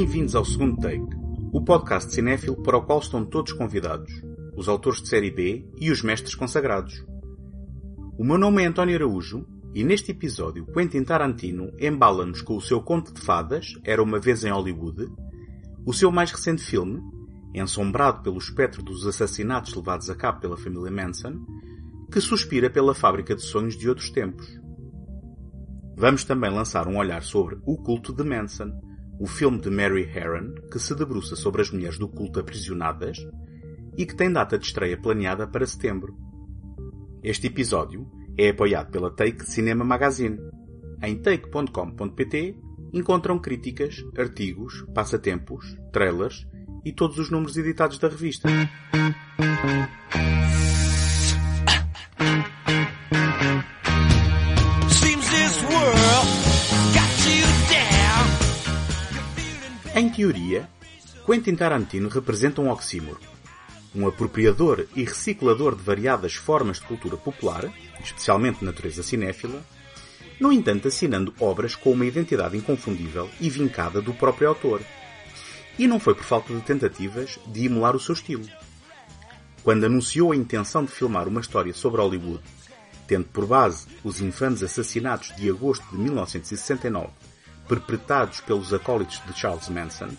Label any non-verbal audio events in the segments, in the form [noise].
Bem-vindos ao segundo take, o podcast cinéfilo para o qual estão todos convidados, os autores de série B e os mestres consagrados. O meu nome é António Araújo e neste episódio Quentin Tarantino embala-nos com o seu conto de fadas Era uma vez em Hollywood, o seu mais recente filme, ensombrado pelo espectro dos assassinatos levados a cabo pela família Manson, que suspira pela fábrica de sonhos de outros tempos. Vamos também lançar um olhar sobre O Culto de Manson, o filme de Mary Herron, que se debruça sobre as mulheres do culto aprisionadas e que tem data de estreia planeada para setembro. Este episódio é apoiado pela Take Cinema Magazine. Em take.com.pt encontram críticas, artigos, passatempos, trailers e todos os números editados da revista. Em teoria, Quentin Tarantino representa um oxímoro. Um apropriador e reciclador de variadas formas de cultura popular, especialmente natureza cinéfila, no entanto assinando obras com uma identidade inconfundível e vincada do próprio autor. E não foi por falta de tentativas de emular o seu estilo. Quando anunciou a intenção de filmar uma história sobre Hollywood, tendo por base os infames assassinatos de agosto de 1969 perpetrados pelos acólitos de Charles Manson,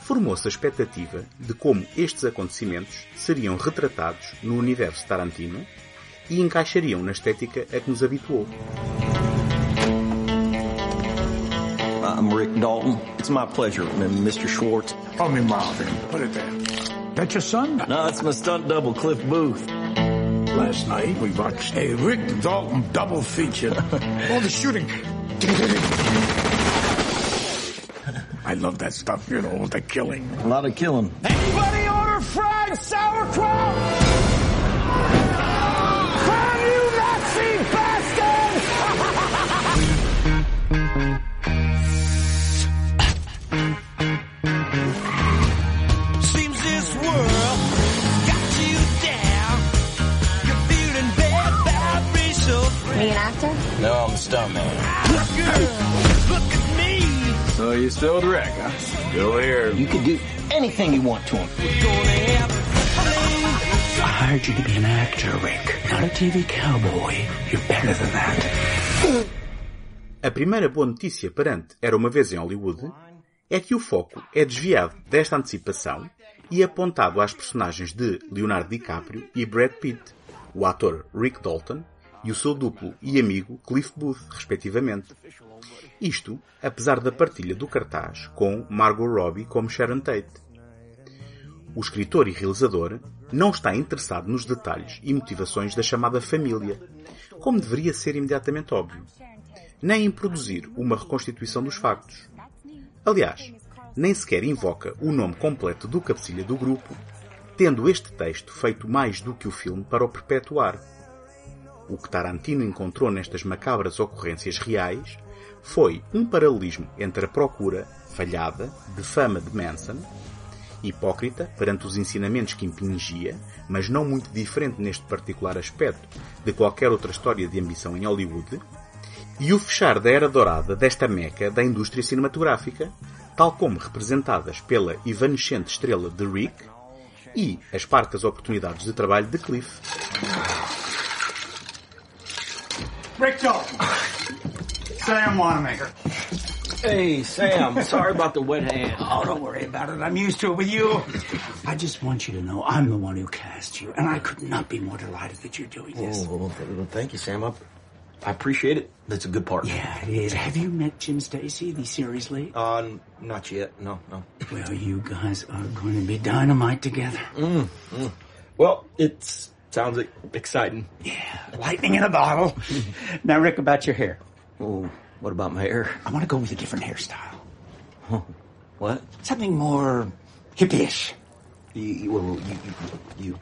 formou-se a expectativa de como estes acontecimentos seriam retratados no universo Tarantino e encaixariam na estética a que nos habituou. I'm Rick Dalton. It's my pleasure, Mr. Schwartz. Call me Marvin. Put it there. That your son? No, it's my stunt double, Cliff Booth. Last night we watched a Rick Dalton double feature. [laughs] All the shooting. I love that stuff, you know, the killing. A lot of killing. Anybody order fried sauerkraut? Still here. You can do anything you want to him. I hired you to be an actor, Rick, not a TV cowboy. You're better than that. A primeira boa notícia perante Era uma vez em Hollywood é que o foco é desviado desta antecipação e apontado às personagens de Leonardo DiCaprio e Brad Pitt, o ator Rick Dalton e o seu duplo e amigo Cliff Booth, respectivamente. Isto, apesar da partilha do cartaz com Margot Robbie como Sharon Tate. O escritor e realizador não está interessado nos detalhes e motivações da chamada família, como deveria ser imediatamente óbvio, nem em produzir uma reconstituição dos factos. Aliás, nem sequer invoca o nome completo do cabecilha do grupo, tendo este texto feito mais do que o filme para o perpetuar. O que Tarantino encontrou nestas macabras ocorrências reais foi um paralelismo entre a procura, falhada, de fama de Manson, hipócrita perante os ensinamentos que impingia, mas não muito diferente neste particular aspecto de qualquer outra história de ambição em Hollywood, e o fechar da era dourada desta meca da indústria cinematográfica, tal como representadas pela evanescente estrela de Rick e as parcas oportunidades de trabalho de Cliff. Rick Dalton. Sam Wanamaker. Hey, Sam. Sorry about the wet hand. [laughs] Oh, don't worry about it. I'm used to it with you. I just want you to know I'm the one who cast you, and I could not be more delighted that you're doing this. Oh, well, well, thank you, Sam. I, I appreciate it. That's a good part. Yeah, it is. Have you met Jim Stacy, the series lead? Uh, not yet. No, no. Well, you guys are going to be dynamite together. Well, it sounds exciting. Yeah, lightning in a bottle. [laughs] now, Rick, about your hair. Oh, what about my hair? I want to go with a different hairstyle. What? Something more hippie-ish. You, you, well, you, you, you,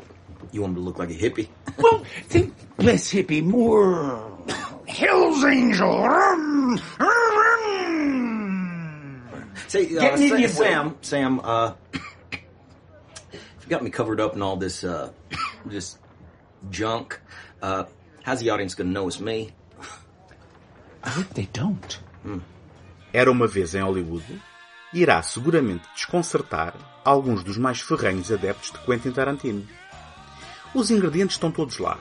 you want me to look like a hippie? [laughs] Well, think less hippie, more Hell's Angel. Rum, rum. Say, uh, Getting in Sa- your Sam, Sam, uh, you got me covered up in all this, uh, this junk. Uh, how's the audience gonna know it's me? I hope they don't. Era uma vez em Hollywood irá seguramente desconcertar alguns dos mais ferrenhos adeptos de Quentin Tarantino. Os ingredientes estão todos lá.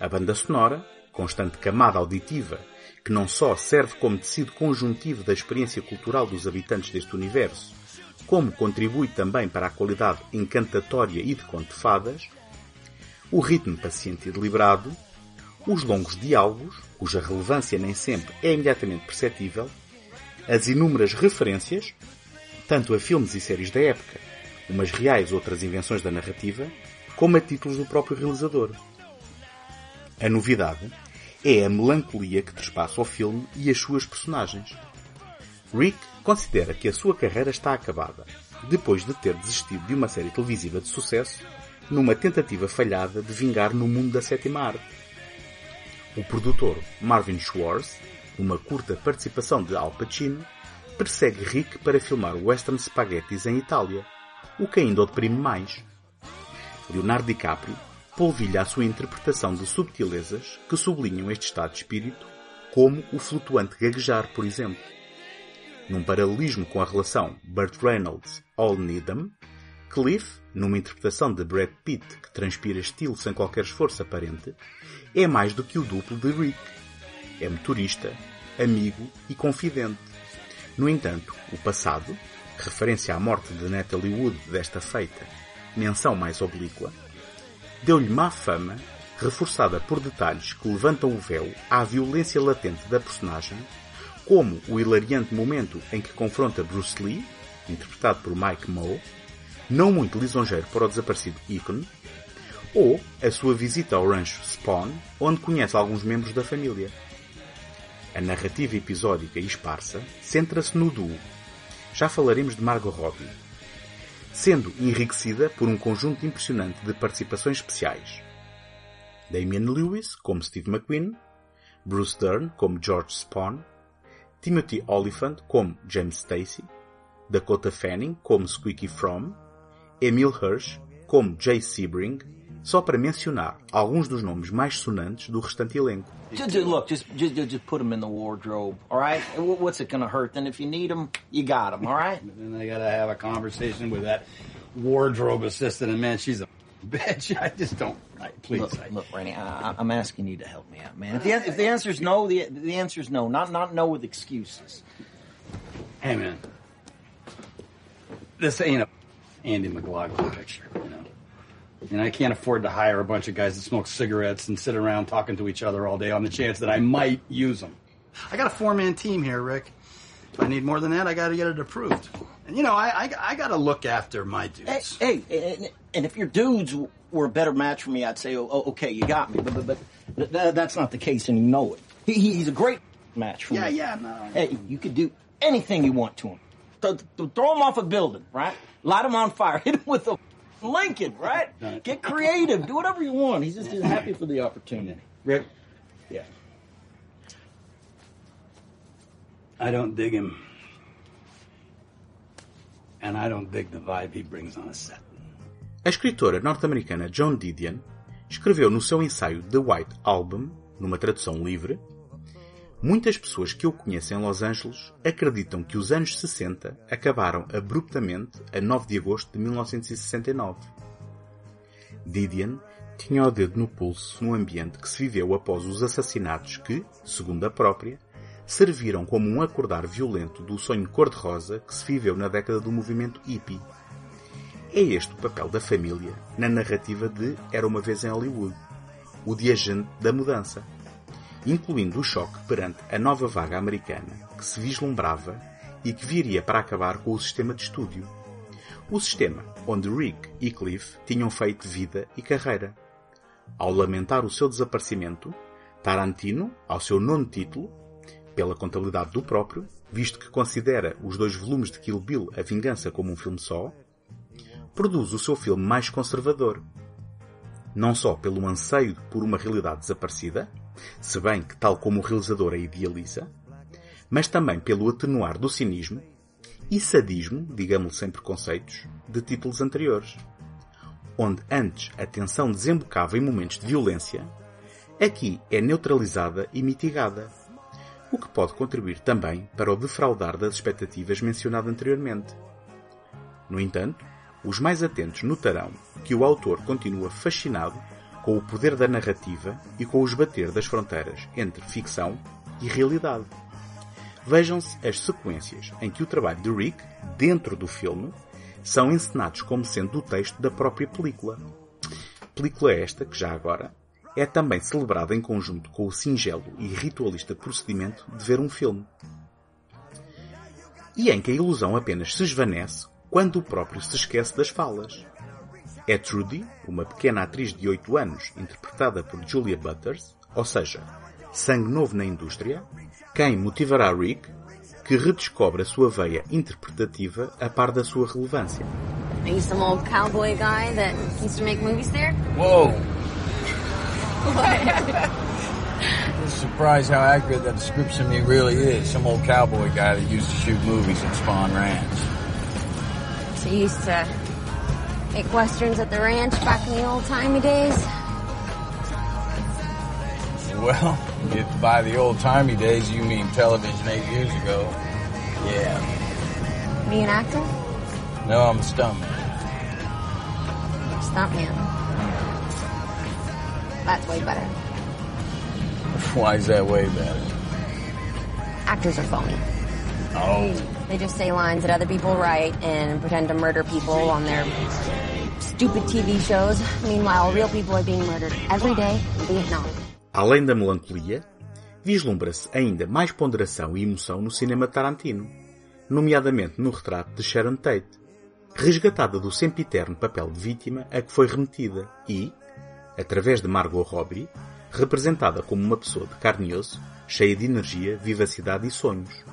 A banda sonora, constante camada auditiva, que não só serve como tecido conjuntivo da experiência cultural dos habitantes deste universo, como contribui também para a qualidade encantatória e de conto de fadas, o ritmo paciente e deliberado, os longos diálogos, cuja relevância nem sempre é imediatamente perceptível, as inúmeras referências, tanto a filmes e séries da época, umas reais outras invenções da narrativa, como a títulos do próprio realizador. A novidade é a melancolia que trespassa o filme e as suas personagens. Rick considera que a sua carreira está acabada, depois de ter desistido de uma série televisiva de sucesso numa tentativa falhada de vingar no mundo da sétima arte. O produtor Marvin Schwartz, numa curta participação de Al Pacino, persegue Rick para filmar western spaghettis em Itália, o que ainda o deprime mais. Leonardo DiCaprio polvilha a sua interpretação de subtilezas que sublinham este estado de espírito, como o flutuante gaguejar, por exemplo. Num paralelismo com a relação Burt Reynolds-All Needham, Cliff, numa interpretação de Brad Pitt que transpira estilo sem qualquer esforço aparente, é mais do que o duplo de Rick. É motorista, amigo e confidente. No entanto, o passado, referência à morte de Natalie Wood desta feita, menção mais oblíqua, deu-lhe má fama, reforçada por detalhes que levantam o véu à violência latente da personagem, como o hilariante momento em que confronta Bruce Lee, interpretado por Mike Moe, não muito lisonjeiro para o desaparecido Icon, ou a sua visita ao rancho Spawn, onde conhece alguns membros da família. A narrativa episódica e esparsa centra-se no duo. Já falaremos de Margot Robbie, sendo enriquecida por um conjunto impressionante de participações especiais. Damian Lewis como Steve McQueen, Bruce Dern como George Spawn, Timothy Olyphant como James Stacy, Dakota Fanning como Squeaky Fromm, Emil Hirsch como Jay Sebring, só para mencionar alguns dos nomes mais sonantes do restante elenco. Just, just- look, just, just just put them in the wardrobe, all right? Wh- What's it gonna hurt? Then if you need them, you got them, all right? [laughs] And I gotta have a conversation with that wardrobe assistant, and man, she's a bitch. [laughs] I just don't. I, please, Look, I, look, Randy, I, I- I'm asking you to help me out, man. If the, if the answer's no, the, the answer's no. Not not no with excuses. hey man, this ain't a Andy McLaughlin picture, you know. And I can't afford to hire a bunch of guys that smoke cigarettes and sit around talking to each other all day on the chance that I might use them. I got a four-man team here, Rick. If I need more than that, I got to get it approved. And you know, I I, I got to look after my dudes. hey, and, and if your dudes were a better match for me, I'd say, oh, oh, okay, you got me. But but, but th- th- that's not the case, and you know it. He, he- he's a great match for Yeah, me. yeah, no. Hey, you could do anything you want to him. Th- th- throw him off a building, right? Light him on fire. [laughs] Hit him with a Lincoln, right? Get creative. Do whatever you want. He's just he's happy for the opportunity. Rick, Yeah. I don't dig him. And I don't dig the vibe he brings on a set. A escritora norte-americana Joan Didion escreveu no seu ensaio The White Album, numa tradução livre, Muitas pessoas que eu conheço em Los Angeles acreditam que os anos 60 acabaram abruptamente a 9 de agosto de 1969. Didion tinha o dedo no pulso no ambiente que se viveu após os assassinatos que, segundo a própria, serviram como um acordar violento do sonho cor-de-rosa que se viveu na década do movimento hippie. É este o papel da família na narrativa de Era uma vez em Hollywood, o de agente da mudança, incluindo o choque perante a nova vaga americana que se vislumbrava e que viria para acabar com o sistema de estúdio. O sistema onde Rick e Cliff tinham feito vida e carreira. Ao lamentar o seu desaparecimento, Tarantino, ao seu nono título, pela contabilidade do próprio, visto que considera os dois volumes de Kill Bill A Vingança como um filme só, produz o seu filme mais conservador. Não só pelo anseio por uma realidade desaparecida, se bem que tal como o realizador a idealiza, mas também pelo atenuar do cinismo e sadismo, digamos sem preconceitos, de títulos anteriores. Onde antes a tensão desembocava em momentos de violência, aqui é neutralizada e mitigada. o que pode contribuir também para o defraudar das expectativas mencionado anteriormente. No entanto, os mais atentos notarão que o autor continua fascinado com o poder da narrativa e com o esbater das fronteiras entre ficção e realidade. Vejam-se as sequências em que o trabalho de Rick, dentro do filme, são encenados como sendo o texto da própria película. Película esta que, já agora, é também celebrada em conjunto com o singelo e ritualista procedimento de ver um filme. E em que a ilusão apenas se esvanece quando o próprio se esquece das falas. É Trudy, uma pequena atriz de 8 anos, interpretada por Julia Butters, ou seja, sangue novo na indústria, quem motivará Rick, que redescobre a sua veia interpretativa a par da sua relevância. Are you some old cowboy guy that used to make movies there? Whoa! I'm surprised how accurate that description of me really is. Some old cowboy guy that used to shoot movies at Spawn Ranch. So you used to make westerns at the ranch back in the old timey days? Well, if by the old timey days you mean television eight years ago, yeah. Be an actor? No, I'm a stuntman. Stuntman. That's way better. [laughs] Why is that way better? Actors are phony. Oh. They just say lines that other people write and pretend to murder people on their stupid TV shows. Meanwhile, real people are being murdered every day in Vietnam. Além da melancolia, vislumbra-se ainda mais ponderação e emoção no cinema Tarantino, nomeadamente no retrato de Sharon Tate, resgatada do sempiterno papel de vítima a que foi remetida e, através de Margot Robbie, representada como uma pessoa de carne e osso, cheia de energia, vivacidade e sonhos.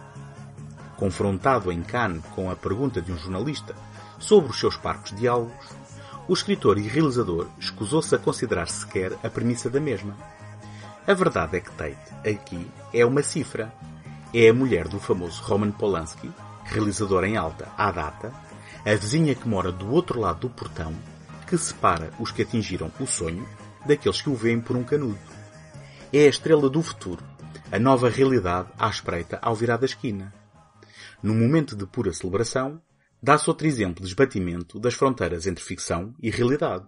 Confrontado em Cannes com a pergunta de um jornalista sobre os seus parcos diálogos, o escritor e realizador escusou-se a considerar sequer a premissa da mesma. A verdade é que Tate, aqui, é uma cifra. É a mulher do famoso Roman Polanski, realizador em alta à data, a vizinha que mora do outro lado do portão, que separa os que atingiram o sonho daqueles que o veem por um canudo. É a estrela do futuro, a nova realidade à espreita ao virar da esquina. Num momento de pura celebração, dá-se outro exemplo de esbatimento das fronteiras entre ficção e realidade.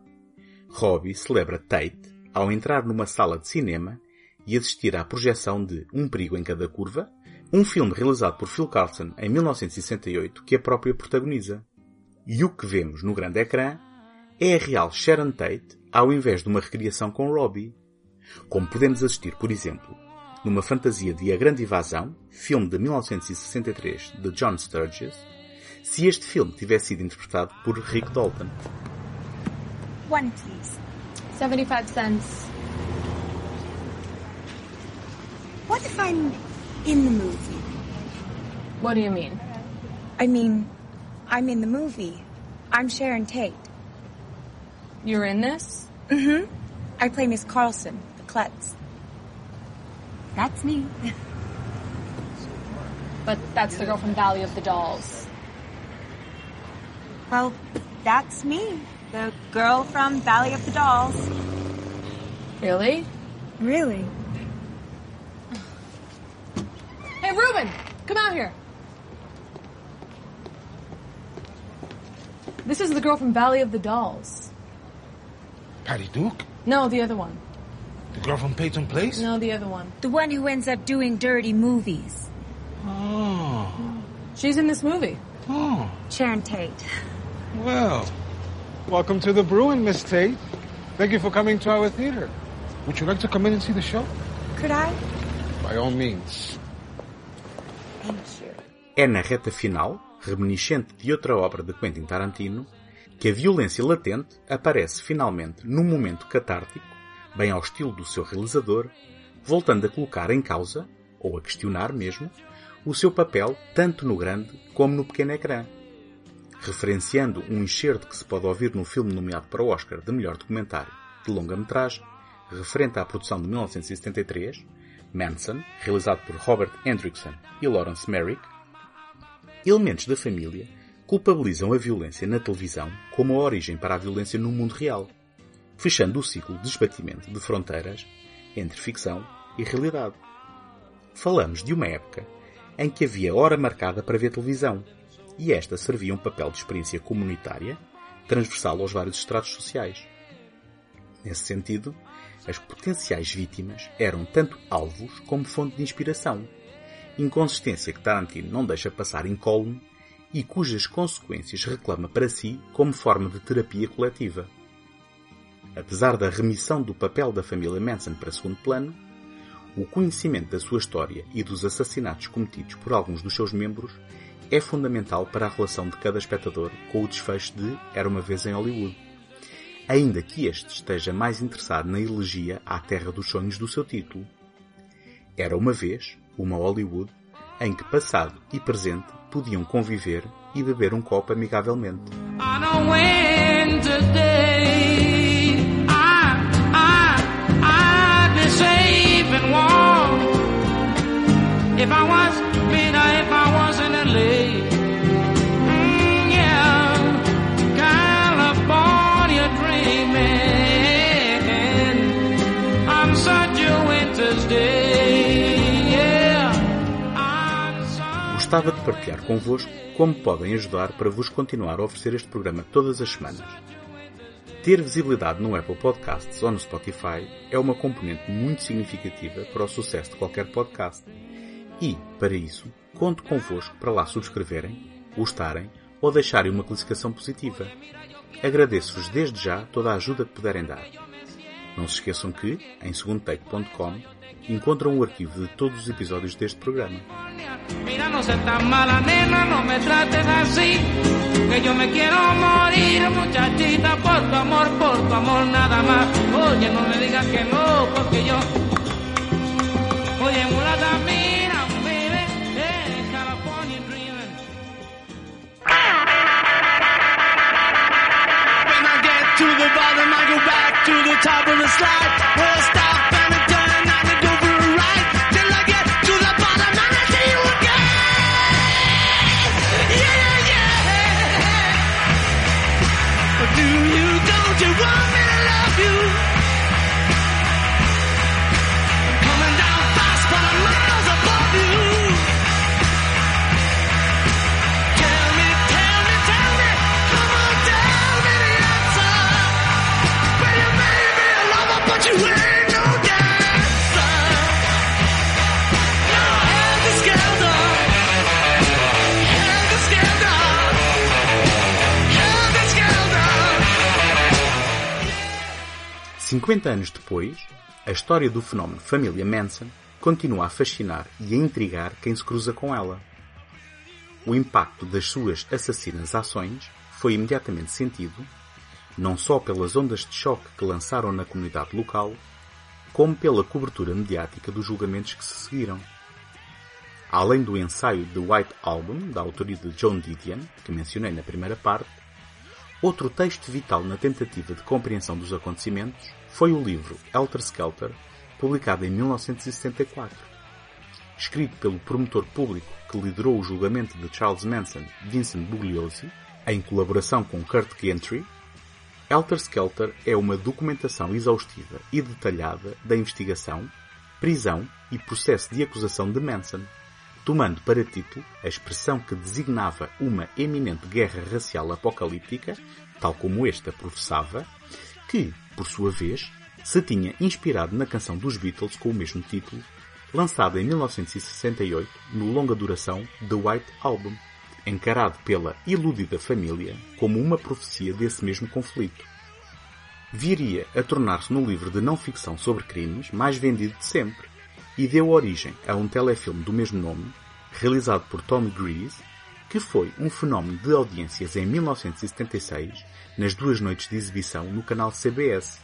Robbie celebra Tate ao entrar numa sala de cinema e assistir à projeção de Um Perigo em Cada Curva, um filme realizado por Phil Carlson em 1968 que a própria protagoniza. E o que vemos no grande ecrã é a real Sharon Tate ao invés de uma recriação com Robbie. Como podemos assistir, por exemplo, numa fantasia de A Grande Invasão, filme de 1963 de John Sturges, se este filme tivesse sido interpretado por Rick Dalton. One, please. 75 cents. What if I'm in the movie? What do you mean? I mean, I'm in the movie. I'm Sharon Tate. You're in this? Mm-hmm. I play Miss Carlson, the klutz. That's me. [laughs] But that's the girl from Valley of the Dolls. Well, that's me. The girl from Valley of the Dolls. Really? Really? Hey, Ruben! Come out here. This is the girl from Valley of the Dolls. Patty Duke? No, the other one. The girl from Peyton Place? No, the other one. The one who ends up doing dirty movies. Oh. She's in this movie. Oh. Sharon Tate. Well, welcome to the Bruin, Miss Tate. Thank you for coming to our theater. Would you like to come in and see the show? Could I? By all means. Thank you. É na reta final, reminiscente de outra obra de Quentin Tarantino, que a violência latente aparece finalmente num momento catártico, bem ao estilo do seu realizador, voltando a colocar em causa, ou a questionar mesmo, o seu papel tanto no grande como no pequeno ecrã. Referenciando um enxerto que se pode ouvir no filme nomeado para o Oscar de melhor documentário de longa-metragem, referente à produção de 1973, Manson, realizado por Robert Hendrickson e Lawrence Merrick, elementos da família culpabilizam a violência na televisão como a origem para a violência no mundo real, fechando o ciclo de esbatimento de fronteiras entre ficção e realidade. Falamos de uma época em que havia hora marcada para ver televisão, e esta servia um papel de experiência comunitária, transversal aos vários estratos sociais. Nesse sentido, as potenciais vítimas eram tanto alvos como fonte de inspiração, inconsistência que Tarantino não deixa passar incólume e cujas consequências reclama para si como forma de terapia coletiva. Apesar da remissão do papel da família Manson para segundo plano, o conhecimento da sua história e dos assassinatos cometidos por alguns dos seus membros é fundamental para a relação de cada espectador com o desfecho de Era uma vez em Hollywood, ainda que este esteja mais interessado na elegia à terra dos sonhos do seu título. Era uma vez uma Hollywood em que passado e presente podiam conviver e beber um copo amigavelmente. Gostava de partilhar convosco como podem ajudar para vos continuar a oferecer este programa todas as semanas. Ter visibilidade no Apple Podcasts ou no Spotify é uma componente muito significativa para o sucesso de qualquer podcast. E, para isso, conto convosco para lá subscreverem, gostarem ou deixarem uma classificação positiva. Agradeço-vos desde já toda a ajuda que puderem dar. Não se esqueçam que, em segundotake.com, encontram o arquivo de todos os episódios deste programa. Mira, no seas tan mala, nena, no me trates así. Que yo me quiero morir, muchachita, por tu amor, por tu amor, nada más. Oye, no me digas que no, porque yo. Oye, mulata, mira, baby, California dreaming. When I get to the bottom, I go back to the top of the slide. Where I stop you, don't you want me to love you? 50 anos depois, a história do fenómeno família Manson continua a fascinar e a intrigar quem se cruza com ela. O impacto das suas assassinas ações foi imediatamente sentido, não só pelas ondas de choque que lançaram na comunidade local, como pela cobertura mediática dos julgamentos que se seguiram. Além do ensaio The White Album, da autoria de John Didion, que mencionei na primeira parte, Outro texto vital na tentativa de compreensão dos acontecimentos foi o livro Helter Skelter, publicado em 1974. Escrito pelo promotor público que liderou o julgamento de Charles Manson, Vincent Bugliosi, em colaboração com Kurt Gentry, Helter Skelter é uma documentação exaustiva e detalhada da investigação, prisão e processo de acusação de Manson, tomando para título a expressão que designava uma eminente guerra racial apocalíptica, tal como esta professava, que, por sua vez, se tinha inspirado na canção dos Beatles com o mesmo título, lançada em 1968 no longa duração The White Album, encarado pela iludida família como uma profecia desse mesmo conflito. Viria a tornar-se no livro de não ficção sobre crimes mais vendido de sempre, e deu origem a um telefilme do mesmo nome, realizado por Tom Grease, que foi um fenómeno de audiências em 1976 nas duas noites de exibição no canal CBS,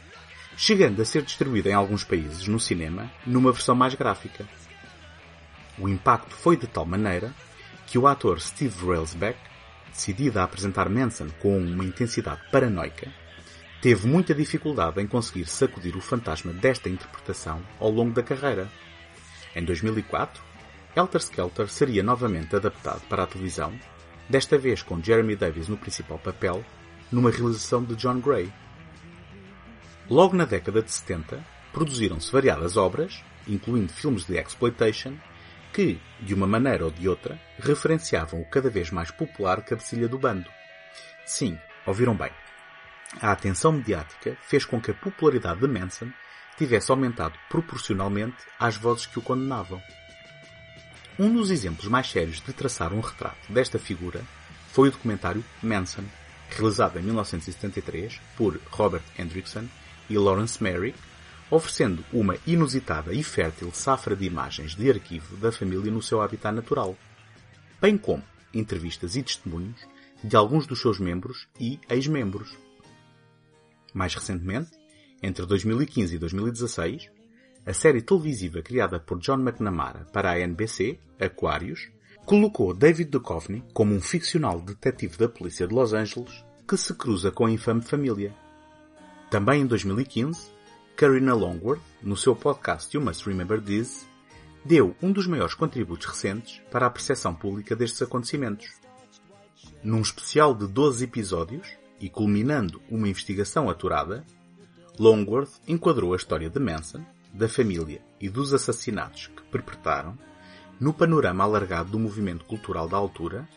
chegando a ser distribuído em alguns países no cinema numa versão mais gráfica. O impacto foi de tal maneira que o ator Steve Railsback, decidido a apresentar Manson com uma intensidade paranoica, teve muita dificuldade em conseguir sacudir o fantasma desta interpretação ao longo da carreira. Em 2004, Helter Skelter seria novamente adaptado para a televisão, desta vez com Jeremy Davis no principal papel, numa realização de John Gray. Logo na década de 70, produziram-se variadas obras, incluindo filmes de exploitation, que, de uma maneira ou de outra, referenciavam o cada vez mais popular cabecilha do bando. Sim, ouviram bem. A atenção mediática fez com que a popularidade de Manson tivesse aumentado proporcionalmente às vozes que o condenavam. Um dos exemplos mais sérios de traçar um retrato desta figura foi o documentário Manson, realizado em 1973 por Robert Hendrickson e Lawrence Merrick, oferecendo uma inusitada e fértil safra de imagens de arquivo da família no seu habitat natural, bem como entrevistas e testemunhos de alguns dos seus membros e ex-membros. Mais recentemente, entre 2015 e 2016, a série televisiva criada por John McNamara para a NBC, Aquarius, colocou David Duchovny como um ficcional detetive da polícia de Los Angeles que se cruza com a infame família. Também em 2015, Karina Longworth, no seu podcast You Must Remember This, deu um dos maiores contributos recentes para a percepção pública destes acontecimentos. Num especial de 12 episódios, e culminando uma investigação aturada, Longworth enquadrou a história de Manson, da família e dos assassinatos que perpetraram no panorama alargado do movimento cultural da altura,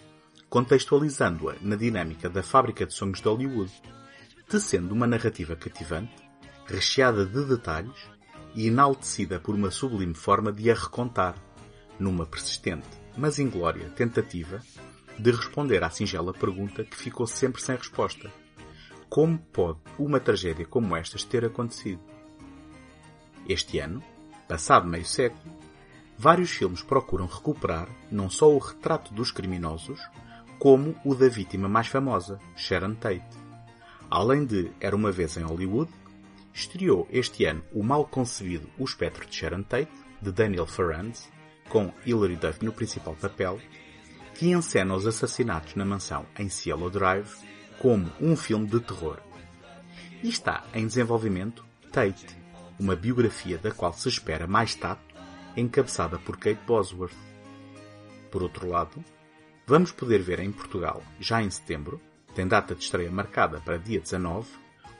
contextualizando-a na dinâmica da fábrica de sonhos de Hollywood, tecendo uma narrativa cativante, recheada de detalhes e enaltecida por uma sublime forma de a recontar, numa persistente, mas inglória tentativa de responder à singela pergunta que ficou sempre sem resposta. Como pode uma tragédia como estas ter acontecido? Este ano, passado meio século, vários filmes procuram recuperar não só o retrato dos criminosos, como o da vítima mais famosa, Sharon Tate. Além de Era uma vez em Hollywood, estreou este ano o mal concebido O Espectro de Sharon Tate, de Daniel Farrands, com Hilary Duff no principal papel, que encena os assassinatos na mansão em Cielo Drive como um filme de terror. E está em desenvolvimento Tate, uma biografia da qual se espera mais tato, encabeçada por Kate Bosworth. Por outro lado, vamos poder ver em Portugal, já em setembro, tem data de estreia marcada para dia 19,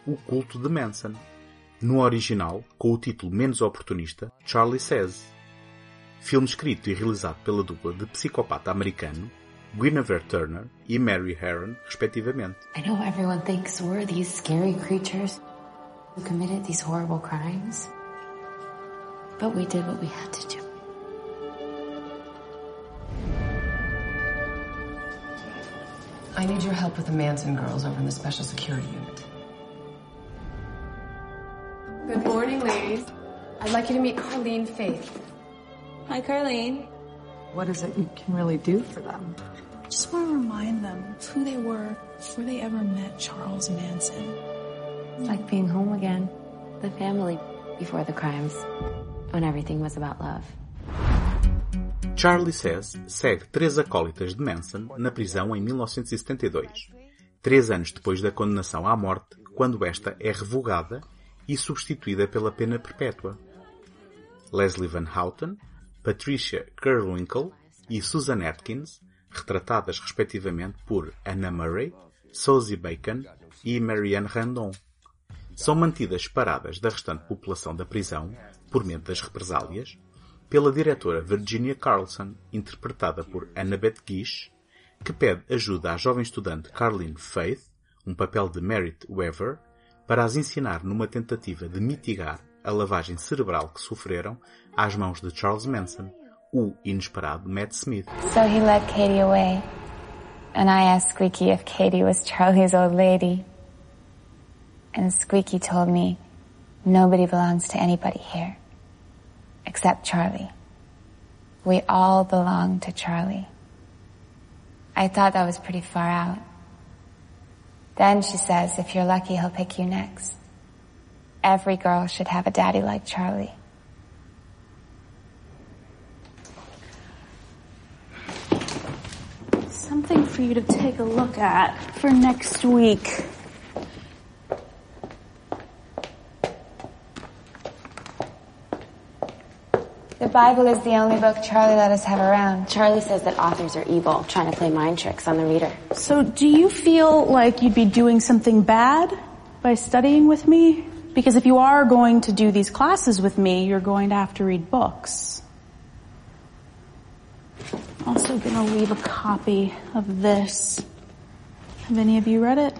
O Culto de Manson, no original com o título menos oportunista Charlie Says. Filme escrito e realizado pela dupla de psicopata americano Guinevere Turner e Mary Herron, respectivamente. I know everyone thinks we're these scary creatures who committed these horrible crimes. But we did what we had to do. I need your help with the Manson girls over in the Special Security Unit. Good morning, ladies. I'd like you to meet Carlene Faith. Hi, Carlene. What is it you can really do for them? Just want to remind them of who they were before they ever met Charles Manson. It's like being home again. The family before the crimes. When everything was about love. Charlie Says segue três acólitas de Manson na prisão em 1972, três anos depois da condenação à morte, quando esta é revogada e substituída pela pena perpétua. Leslie Van Houten, Patricia Kerwinkle e Susan Atkins, retratadas respectivamente por Anna Murray, Sosie Bacon e Marianne Randon, são mantidas separadas da restante população da prisão, por medo das represálias, pela diretora Virginia Carlson, interpretada por Annabeth Gish, que pede ajuda à jovem estudante Carlene Faith, um papel de Merit Weaver, para as ensinar numa tentativa de mitigar a lavagem cerebral que sofreram às mãos de Charles Manson, o inesperado Matt Smith. So he led Katie away, and I asked Squeaky if Katie was Charlie's old lady. And Squeaky told me, nobody belongs to anybody here. Except Charlie. We all belong to Charlie. I thought that was pretty far out. Then she says, if you're lucky, he'll pick you next. Every girl should have a daddy like Charlie. Something for you to take a look at for next week. The Bible is the only book Charlie let us have around. Charlie says that authors are evil, trying to play mind tricks on the reader. So do you feel like you'd be doing something bad by studying with me? Because if you are going to do these classes with me, you're going to have to read books. Also gonna leave a copy of this. Have any of you read it?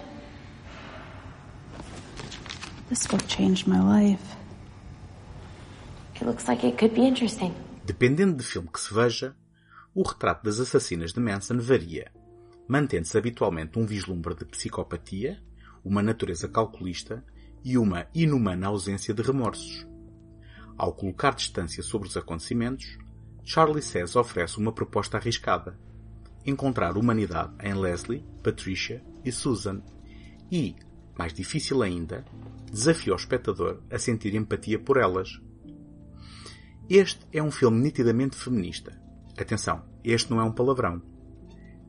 This book changed my life. It looks like it could be interesting. Dependendo do filme que se veja, o retrato das assassinas de Manson varia, mantendo-se habitualmente um vislumbre de psicopatia, uma natureza calculista e uma inumana ausência de remorsos. Ao colocar distância sobre os acontecimentos, Charlie Says oferece uma proposta arriscada. Encontrar humanidade em Leslie, Patricia e Susan e, mais difícil ainda, desafia o espectador a sentir empatia por elas. Este é um filme nitidamente feminista. Atenção, este não é um palavrão.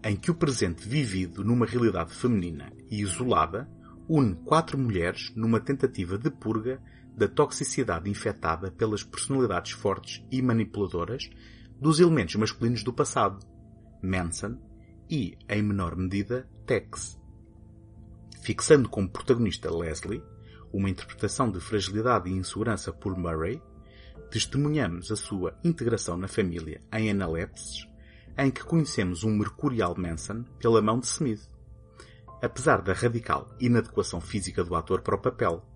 Em que o presente vivido numa realidade feminina e isolada une quatro mulheres numa tentativa de purga da toxicidade infectada pelas personalidades fortes e manipuladoras dos elementos masculinos do passado, Manson e, em menor medida, Tex. Fixando como protagonista Leslie, uma interpretação de fragilidade e insegurança por Murray, testemunhamos a sua integração na família em analepses, em que conhecemos um mercurial Manson pela mão de Smith. Apesar da radical inadequação física do ator para o papel,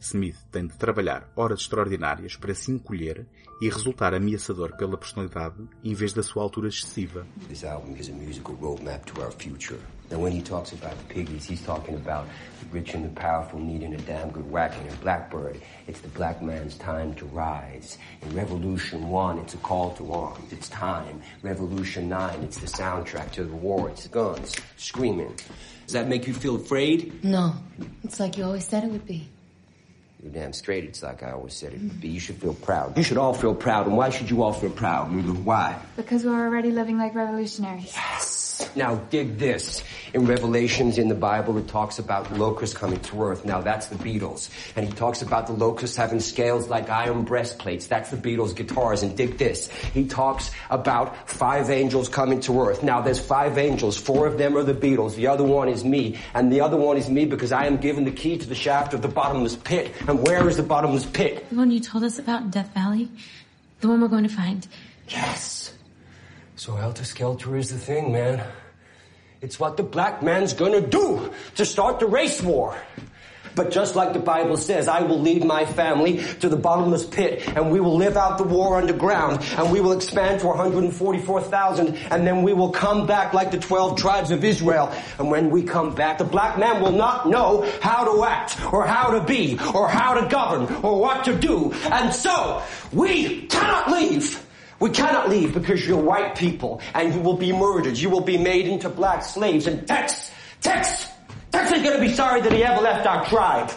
Smith tem de trabalhar horas extraordinárias para se encolher e resultar ameaçador pela personalidade em vez da sua altura excessiva. This album is a musical roadmap to our future. And when he talks about piggies, he's talking about the rich and the powerful needing a damn good whacking. And Blackbird, it's the black man's time to rise. In Revolution 1, it's a call to arms. It's time. Revolution 9, it's the soundtrack to the war. It's guns, screaming. Does that make you feel afraid? No. It's like you always said it would be. You're damn straight. It's like I always said it would be. You should feel proud. You should all feel proud. And why should you all feel proud, Lulu? Why? Because we're already living like revolutionaries. Yes. Now dig this. In Revelations in the Bible, it talks about locusts coming to earth. Now that's the Beatles. And he talks about the locusts having scales like iron breastplates. That's the Beatles guitars. And dig this. He talks about five angels coming to earth. Now there's five angels. Four of them are the Beatles. The other one is me. And the other one is me because I am given the key to the shaft of the bottomless pit. And where is the bottomless pit? The one you told us about in Death Valley? The one we're going to find. Yes. So Helter Skelter is the thing, man. It's what the black man's gonna do to start the race war. But just like the Bible says, I will lead my family to the bottomless pit and we will live out the war underground and we will expand to 144,000 and then we will come back like the 12 tribes of Israel. And when we come back, the black man will not know how to act or how to be or how to govern or what to do. And so we cannot leave. We cannot leave because you're white people and you will be murdered. You will be made into black slaves. And Tex, Tex, Tex is going to be sorry that he ever left our tribe.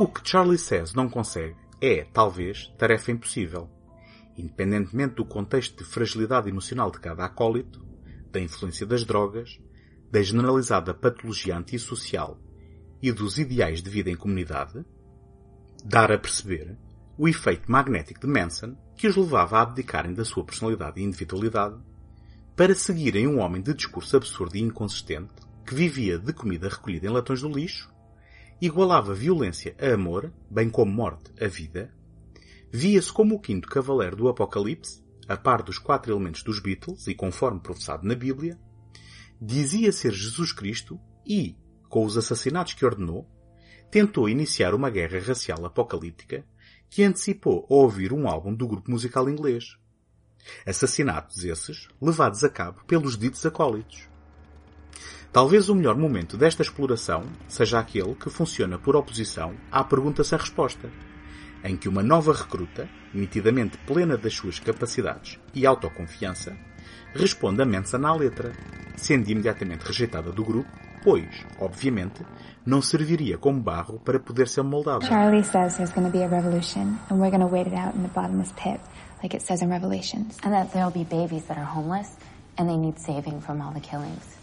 O que Charlie Says não consegue é, talvez, tarefa impossível. Independentemente do contexto de fragilidade emocional de cada acólito, da influência das drogas, da generalizada patologia antissocial e dos ideais de vida em comunidade, dar a perceber o efeito magnético de Manson que os levava a abdicarem da sua personalidade e individualidade para seguirem um homem de discurso absurdo e inconsistente que vivia de comida recolhida em latões do lixo, igualava violência a amor, bem como morte a vida, via-se como o quinto cavaleiro do Apocalipse, a par dos quatro elementos dos Beatles e conforme professado na Bíblia, dizia ser Jesus Cristo e, com os assassinatos que ordenou, tentou iniciar uma guerra racial apocalíptica que antecipou a ouvir um álbum do grupo musical inglês. Assassinatos esses levados a cabo pelos ditos acólitos. Talvez o melhor momento desta exploração seja aquele que funciona por oposição à pergunta sem resposta, em que uma nova recruta, nitidamente plena das suas capacidades e autoconfiança, responde a Manson à letra, sendo imediatamente rejeitada do grupo, pois, obviamente, não serviria como barro para poder ser moldada. Charlie says there's going to be a revolution, and we're going to wait it out in the bottomless pit, like it says in Revelations. And that there'll be babies that are homeless and they need saving from all the killings.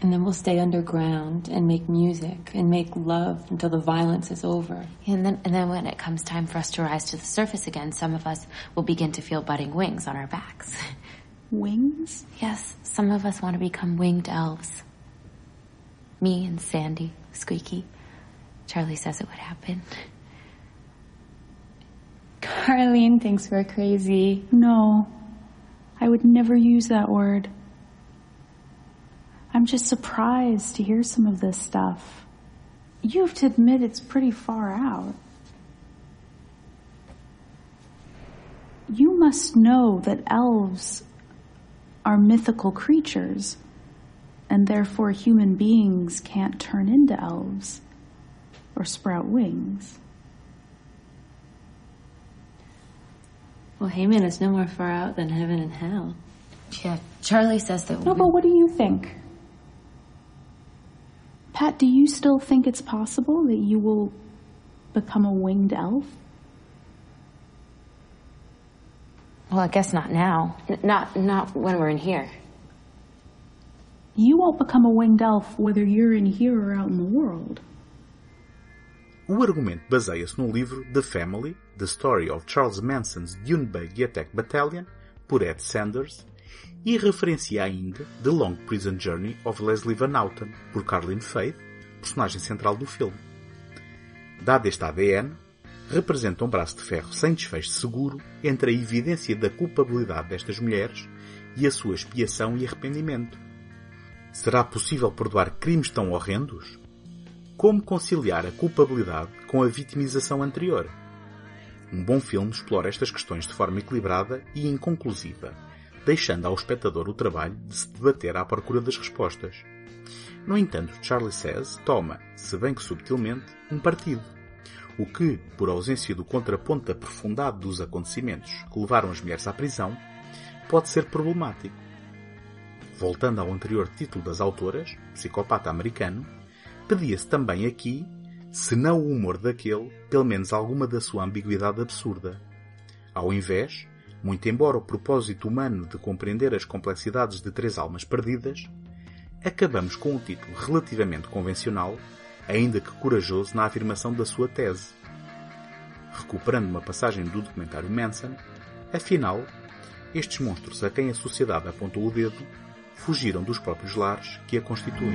And then we'll stay underground and make music and make love until the violence is over. And then, and then when it comes time for us to rise to the surface again, some of us will begin to feel budding wings on our backs. Wings? Yes, some of us want to become winged elves. Me and Sandy, Squeaky. Charlie says it would happen. Carlene thinks we're crazy. No. I would never use that word. I'm just surprised to hear some of this stuff. You have to admit it's pretty far out. You must know that elves are mythical creatures, and therefore human beings can't turn into elves or sprout wings. Well, Heyman is no more far out than heaven and hell. Yeah, Charlie says that. No, but what do you think? Pat, do you still think it's possible that you will become a winged elf? Well, I guess not now. N- not not when we're in here. You become a winged elf whether you're in here or out in the world. O argumento baseia-se no livro The Family, The Story of Charles Manson's Dune Buggy Attack Battalion, por Ed Sanders, e referencia ainda The Long Prison Journey of Leslie Van Houten, por Carlin Faith, personagem central do filme. Dado este ADN, representa um braço de ferro sem desfecho seguro entre a evidência da culpabilidade destas mulheres e a sua expiação e arrependimento. Será possível perdoar crimes tão horrendos? Como conciliar a culpabilidade com a vitimização anterior? Um bom filme explora estas questões de forma equilibrada e inconclusiva, deixando ao espectador o trabalho de se debater à procura das respostas. No entanto, Charlie Says toma, se bem que subtilmente, um partido, o que, por ausência do contraponto aprofundado dos acontecimentos que levaram as mulheres à prisão, pode ser problemático. Voltando ao anterior título das autoras, Psicopata Americano, pedia-se também aqui, se não o humor daquele, pelo menos alguma da sua ambiguidade absurda. Ao invés, muito embora o propósito humano de compreender as complexidades de três almas perdidas, acabamos com um título relativamente convencional, ainda que corajoso na afirmação da sua tese. Recuperando uma passagem do documentário Manson, afinal, estes monstros a quem a sociedade apontou o dedo fugiram dos próprios lares que a constituem.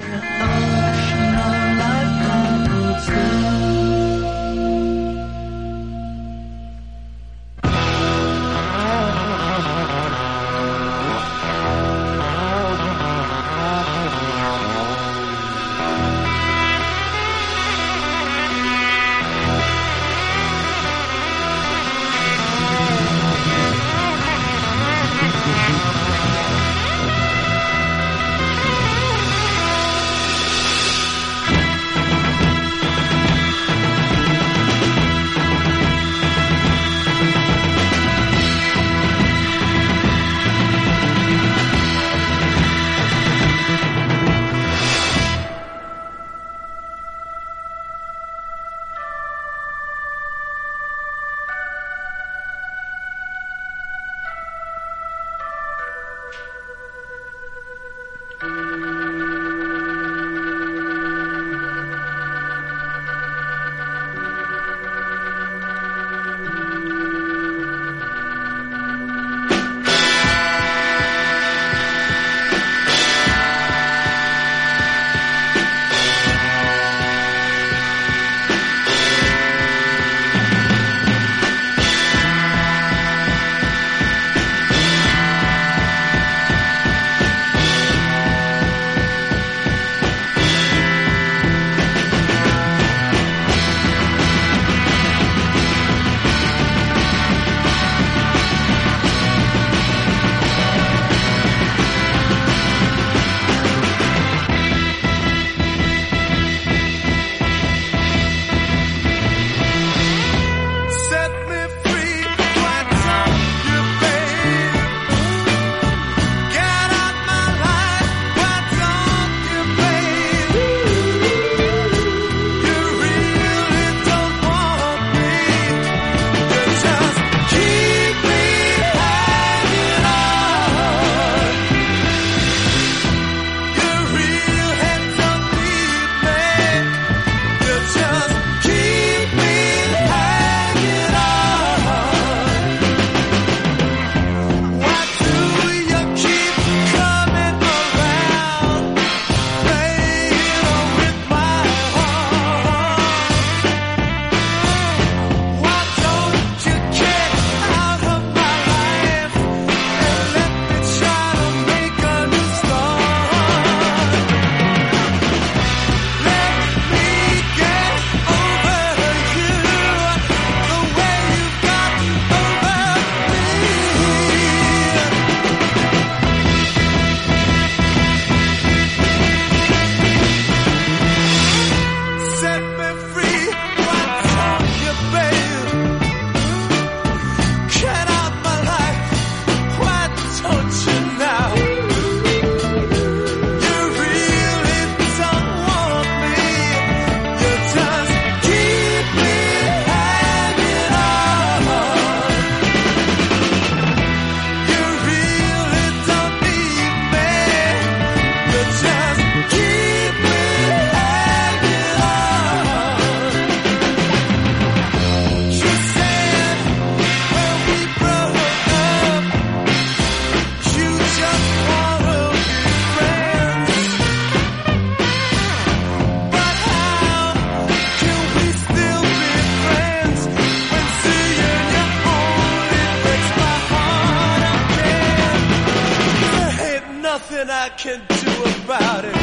I can do about it.